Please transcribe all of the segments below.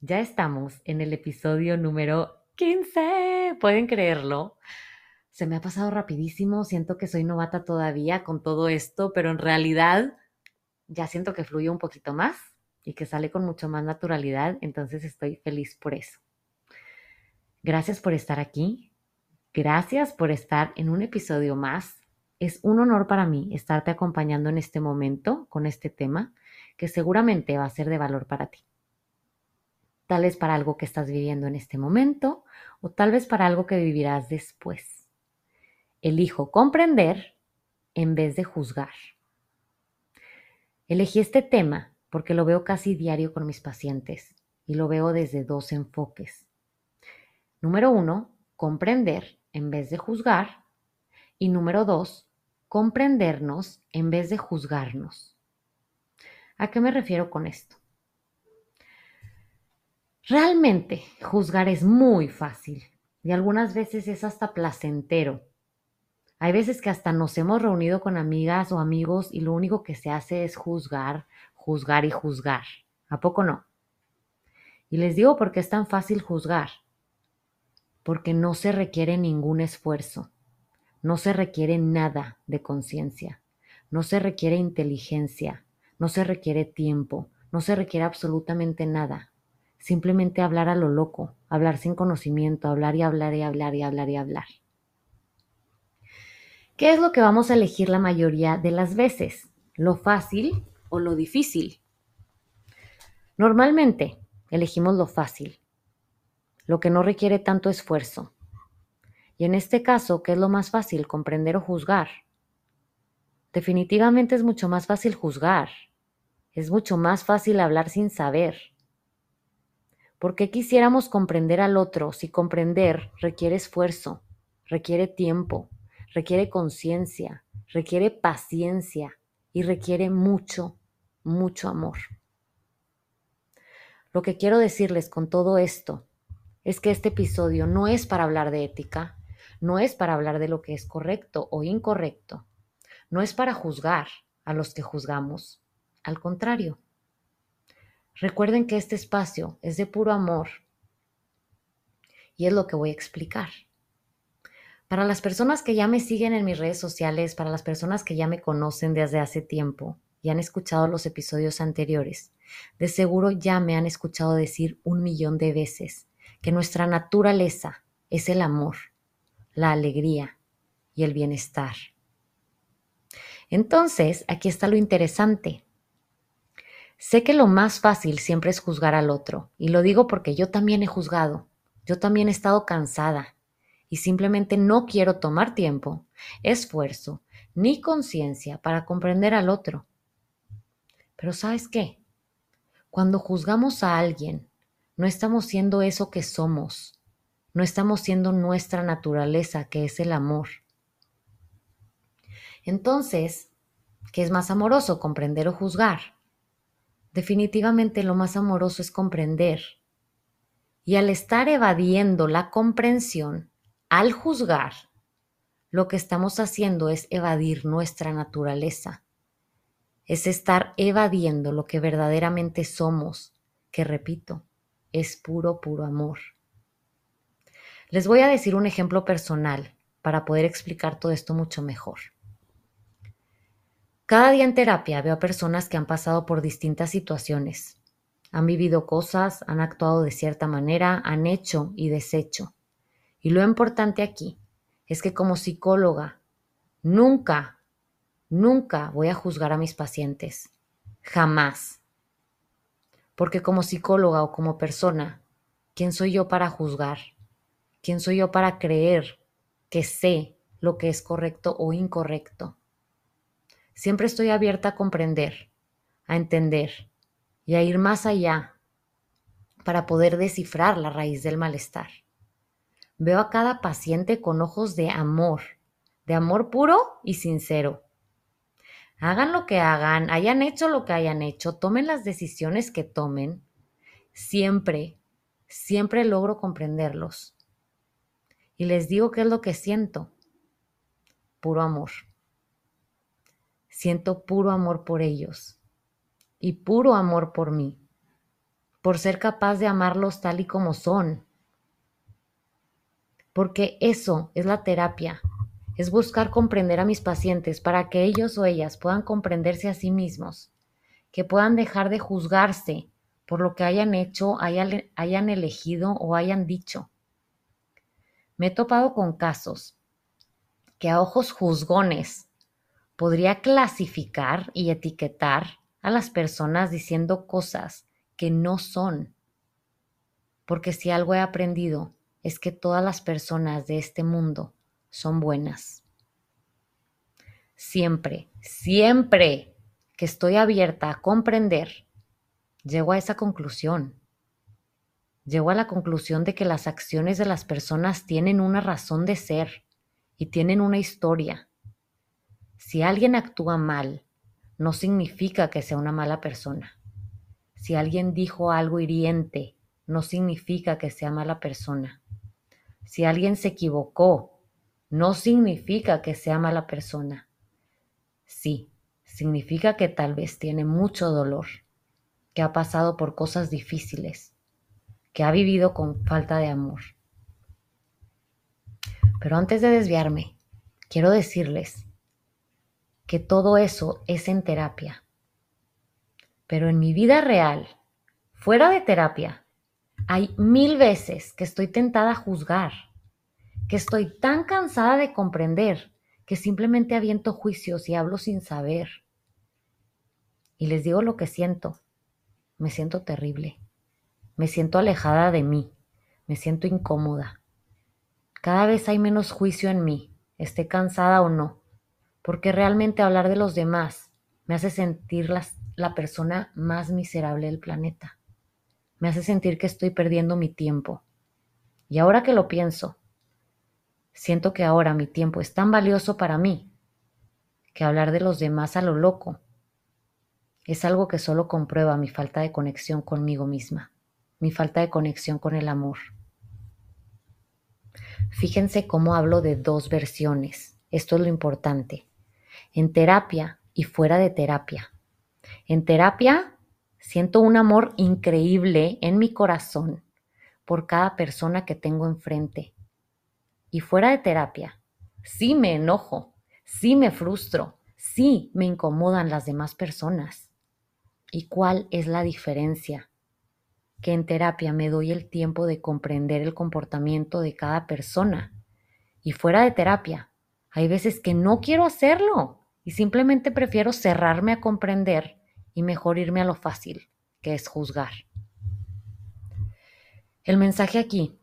Ya estamos en el episodio número 15, pueden creerlo. Se me ha pasado rapidísimo, siento que soy novata todavía con todo esto, pero en realidad ya siento que fluye un poquito más y que sale con mucho más naturalidad, entonces estoy feliz por eso. Gracias por estar aquí, gracias por estar en un episodio más es un honor para mí estarte acompañando en este momento con este tema que seguramente va a ser de valor para ti. Tal vez para algo que estás viviendo en este momento o tal vez para algo que vivirás después. Elijo comprender en vez de juzgar. Elegí este tema porque lo veo casi diario con mis pacientes y lo veo desde dos enfoques. Número uno, comprender en vez de juzgar. Y número dos, comprendernos en vez de juzgarnos. ¿A qué me refiero con esto? Realmente juzgar es muy fácil y algunas veces es hasta placentero. Hay veces que hasta nos hemos reunido con amigas o amigos y lo único que se hace es juzgar, juzgar y juzgar. ¿A poco no? Y les digo por qué es tan fácil juzgar. Porque no se requiere ningún esfuerzo. No se requiere nada de conciencia, no se requiere inteligencia, no se requiere tiempo, no se requiere absolutamente nada. Simplemente hablar a lo loco, hablar sin conocimiento, hablar y hablar y hablar y hablar y hablar. ¿Qué es lo que vamos a elegir la mayoría de las veces? ¿Lo fácil o lo difícil? Normalmente elegimos lo fácil, lo que no requiere tanto esfuerzo, y en este caso, ¿qué es lo más fácil? Comprender o juzgar. Definitivamente es mucho más fácil juzgar. Es mucho más fácil hablar sin saber. ¿Por qué quisiéramos comprender al otro si comprender requiere esfuerzo, requiere tiempo, requiere conciencia, requiere paciencia y requiere mucho, mucho amor? Lo que quiero decirles con todo esto es que este episodio no es para hablar de ética, no es para hablar de lo que es correcto o incorrecto. No es para juzgar a los que juzgamos. Al contrario. Recuerden que este espacio es de puro amor. Y es lo que voy a explicar. Para las personas que ya me siguen en mis redes sociales, para las personas que ya me conocen desde hace tiempo y han escuchado los episodios anteriores, de seguro ya me han escuchado decir un millón de veces que nuestra naturaleza es el amor la alegría y el bienestar. Entonces, aquí está lo interesante. Sé que lo más fácil siempre es juzgar al otro, y lo digo porque yo también he juzgado, yo también he estado cansada, y simplemente no quiero tomar tiempo, esfuerzo, ni conciencia para comprender al otro. Pero ¿sabes qué? Cuando juzgamos a alguien, no estamos siendo eso que somos, no estamos siendo nuestra naturaleza, que es el amor. Entonces, ¿qué es más amoroso, comprender o juzgar? Definitivamente lo más amoroso es comprender. Y al estar evadiendo la comprensión, al juzgar, lo que estamos haciendo es evadir nuestra naturaleza. Es estar evadiendo lo que verdaderamente somos, que repito, es puro, puro amor. Les voy a decir un ejemplo personal para poder explicar todo esto mucho mejor. Cada día en terapia veo a personas que han pasado por distintas situaciones. Han vivido cosas, han actuado de cierta manera, han hecho y deshecho. Y lo importante aquí es que como psicóloga nunca, nunca voy a juzgar a mis pacientes. Jamás. Porque como psicóloga o como persona, ¿quién soy yo para juzgar? ¿Quién soy yo para creer que sé lo que es correcto o incorrecto? Siempre estoy abierta a comprender, a entender y a ir más allá para poder descifrar la raíz del malestar. Veo a cada paciente con ojos de amor, de amor puro y sincero. Hagan lo que hagan, hayan hecho lo que hayan hecho, tomen las decisiones que tomen, siempre, siempre logro comprenderlos. Y les digo qué es lo que siento. Puro amor. Siento puro amor por ellos y puro amor por mí, por ser capaz de amarlos tal y como son. Porque eso es la terapia, es buscar comprender a mis pacientes para que ellos o ellas puedan comprenderse a sí mismos, que puedan dejar de juzgarse por lo que hayan hecho, hayan, hayan elegido o hayan dicho. Me he topado con casos que a ojos juzgones podría clasificar y etiquetar a las personas diciendo cosas que no son. Porque si algo he aprendido es que todas las personas de este mundo son buenas. Siempre, siempre que estoy abierta a comprender, llego a esa conclusión. Llego a la conclusión de que las acciones de las personas tienen una razón de ser y tienen una historia. Si alguien actúa mal, no significa que sea una mala persona. Si alguien dijo algo hiriente, no significa que sea mala persona. Si alguien se equivocó, no significa que sea mala persona. Sí, significa que tal vez tiene mucho dolor, que ha pasado por cosas difíciles, que ha vivido con falta de amor. Pero antes de desviarme, quiero decirles que todo eso es en terapia. Pero en mi vida real, fuera de terapia, hay mil veces que estoy tentada a juzgar, que estoy tan cansada de comprender que simplemente aviento juicios y hablo sin saber. Y les digo lo que siento. Me siento terrible. Me siento alejada de mí. Me siento incómoda. Cada vez hay menos juicio en mí, esté cansada o no porque realmente hablar de los demás me hace sentir la persona más miserable del planeta. Me hace sentir que estoy perdiendo mi tiempo. Y ahora que lo pienso, siento que ahora mi tiempo es tan valioso para mí que hablar de los demás a lo loco es algo que solo comprueba mi falta de conexión conmigo misma, mi falta de conexión con el amor. Fíjense cómo hablo de dos versiones. Esto es lo importante en terapia y fuera de terapia. En terapia siento un amor increíble en mi corazón por cada persona que tengo enfrente. Y fuera de terapia, sí me enojo, sí me frustro, sí me incomodan las demás personas. ¿Y cuál es la diferencia? Que en terapia me doy el tiempo de comprender el comportamiento de cada persona. Y fuera de terapia, hay veces que no quiero hacerlo y simplemente prefiero cerrarme a comprender y mejor irme a lo fácil, que es juzgar. El mensaje aquí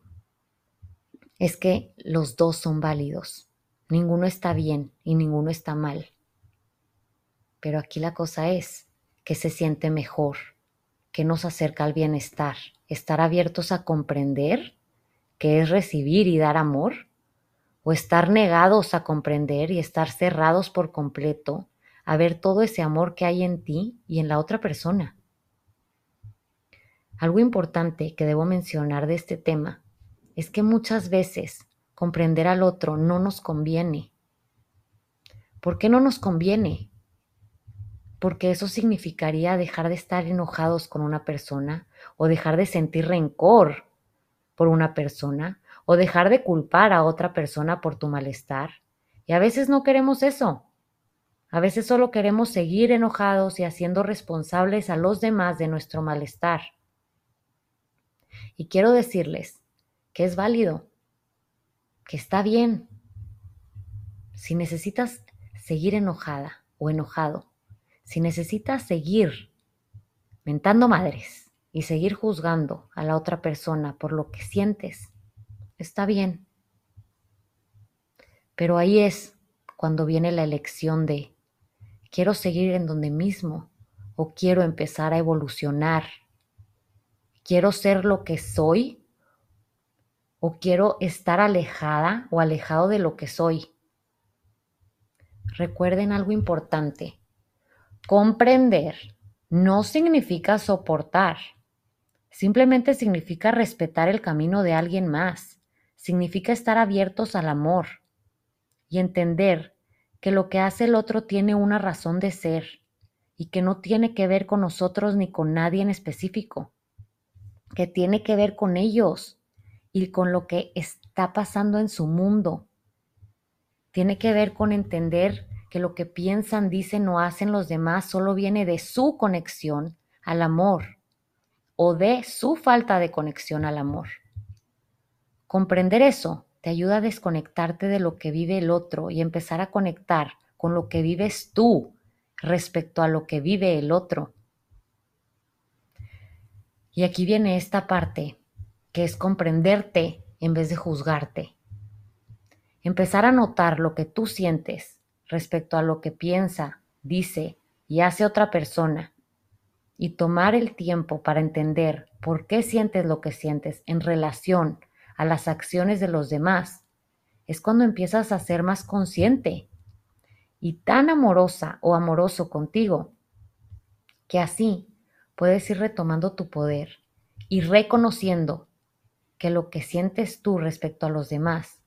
es que los dos son válidos. Ninguno está bien y ninguno está mal. Pero aquí la cosa es que se siente mejor, que nos acerca al bienestar, estar abiertos a comprender que es recibir y dar amor o estar negados a comprender y estar cerrados por completo a ver todo ese amor que hay en ti y en la otra persona. Algo importante que debo mencionar de este tema es que muchas veces comprender al otro no nos conviene. ¿Por qué no nos conviene? Porque eso significaría dejar de estar enojados con una persona o dejar de sentir rencor por una persona o dejar de culpar a otra persona por tu malestar. Y a veces no queremos eso. A veces solo queremos seguir enojados y haciendo responsables a los demás de nuestro malestar, Y quiero decirles que es válido, que está bien. Si necesitas seguir enojada o enojado, si necesitas seguir mentando madres y seguir juzgando a la otra persona por lo que sientes, está bien. Pero ahí es cuando viene la elección de quiero seguir en donde mismo o quiero empezar a evolucionar. Quiero ser lo que soy o quiero estar alejada o alejado de lo que soy. Recuerden algo importante. Comprender no significa soportar. Simplemente significa respetar el camino de alguien más. Significa estar abiertos al amor y entender que lo que hace el otro tiene una razón de ser y que no tiene que ver con nosotros ni con nadie en específico, que tiene que ver con ellos y con lo que está pasando en su mundo. Tiene que ver con entender que lo que piensan, dicen o hacen los demás solo viene de su conexión al amor o de su falta de conexión al amor. Comprender eso te ayuda a desconectarte de lo que vive el otro y empezar a conectar con lo que vives tú respecto a lo que vive el otro. Y aquí viene esta parte, que es comprenderte en vez de juzgarte. Empezar a notar lo que tú sientes respecto a lo que piensa, dice y hace otra persona y tomar el tiempo para entender por qué sientes lo que sientes en relación a las acciones de los demás, es cuando empiezas a ser más consciente y tan amorosa o amoroso contigo, que así puedes ir retomando tu poder y reconociendo que lo que sientes tú respecto a los demás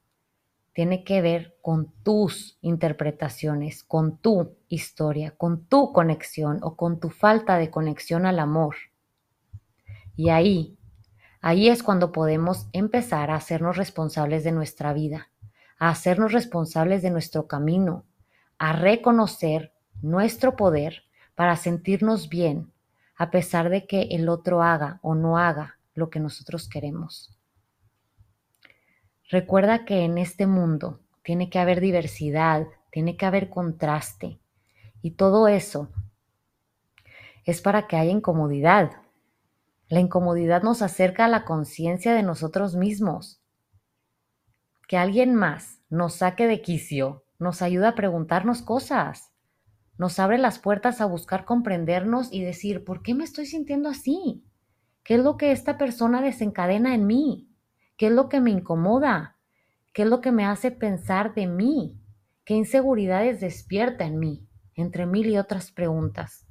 tiene que ver con tus interpretaciones, con tu historia, con tu conexión o con tu falta de conexión al amor. Y ahí, ahí es cuando podemos empezar a hacernos responsables de nuestra vida, a hacernos responsables de nuestro camino, a reconocer nuestro poder para sentirnos bien, a pesar de que el otro haga o no haga lo que nosotros queremos. Recuerda que en este mundo tiene que haber diversidad, tiene que haber contraste. Y todo eso es para que haya incomodidad. La incomodidad nos acerca a la conciencia de nosotros mismos. Que alguien más nos saque de quicio nos ayuda a preguntarnos cosas. Nos abre las puertas a buscar comprendernos y decir, ¿por qué me estoy sintiendo así? ¿Qué es lo que esta persona desencadena en mí? ¿Qué es lo que me incomoda? ¿Qué es lo que me hace pensar de mí? ¿Qué inseguridades despierta en mí? Entre mil y otras preguntas.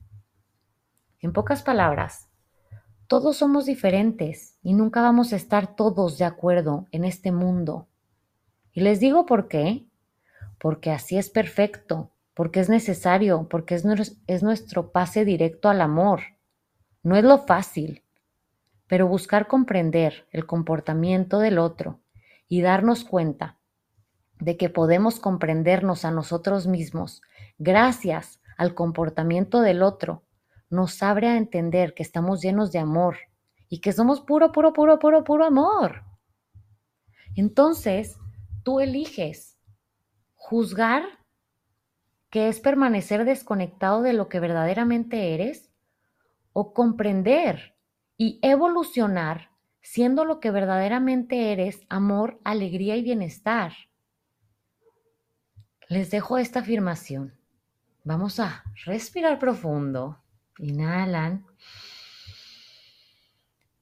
En pocas palabras, todos somos diferentes y nunca vamos a estar todos de acuerdo en este mundo. Y les digo por qué. Porque así es perfecto, porque es necesario, porque es, es nuestro pase directo al amor. No es lo fácil, pero buscar comprender el comportamiento del otro y darnos cuenta de que podemos comprendernos a nosotros mismos gracias al comportamiento del otro, nos abre a entender que estamos llenos de amor y que somos puro, puro, puro, puro, puro amor. Entonces, tú eliges juzgar, que es permanecer desconectado de lo que verdaderamente eres, o comprender y evolucionar siendo lo que verdaderamente eres, amor, alegría y bienestar. Les dejo esta afirmación. Vamos a respirar profundo. Inhalan.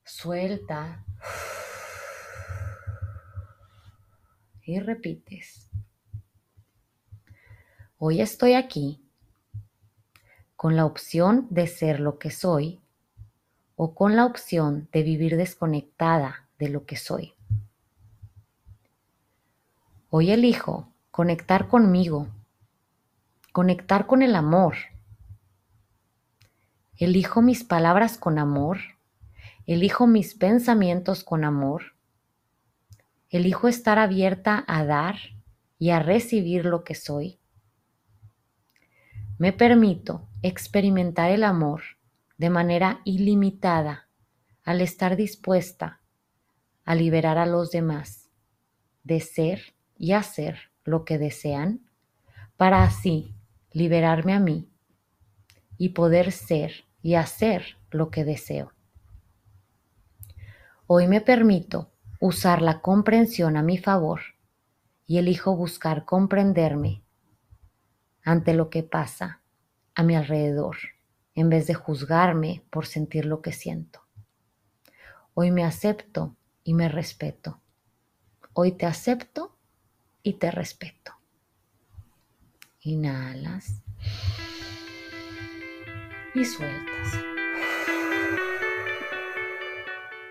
Suelta. Y repites. Hoy estoy aquí con la opción de ser lo que soy o con la opción de vivir desconectada de lo que soy. Hoy elijo conectar conmigo, conectar con el amor. Elijo mis palabras con amor, elijo mis pensamientos con amor, elijo estar abierta a dar y a recibir lo que soy. Me permito experimentar el amor de manera ilimitada al estar dispuesta a liberar a los demás de ser y hacer lo que desean para así liberarme a mí y poder ser y hacer lo que deseo. Hoy me permito usar la comprensión a mi favor y elijo buscar comprenderme ante lo que pasa a mi alrededor en vez de juzgarme por sentir lo que siento. Hoy me acepto y me respeto. Hoy te acepto y te respeto. Inhalas y sueltas.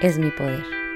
es mi poder.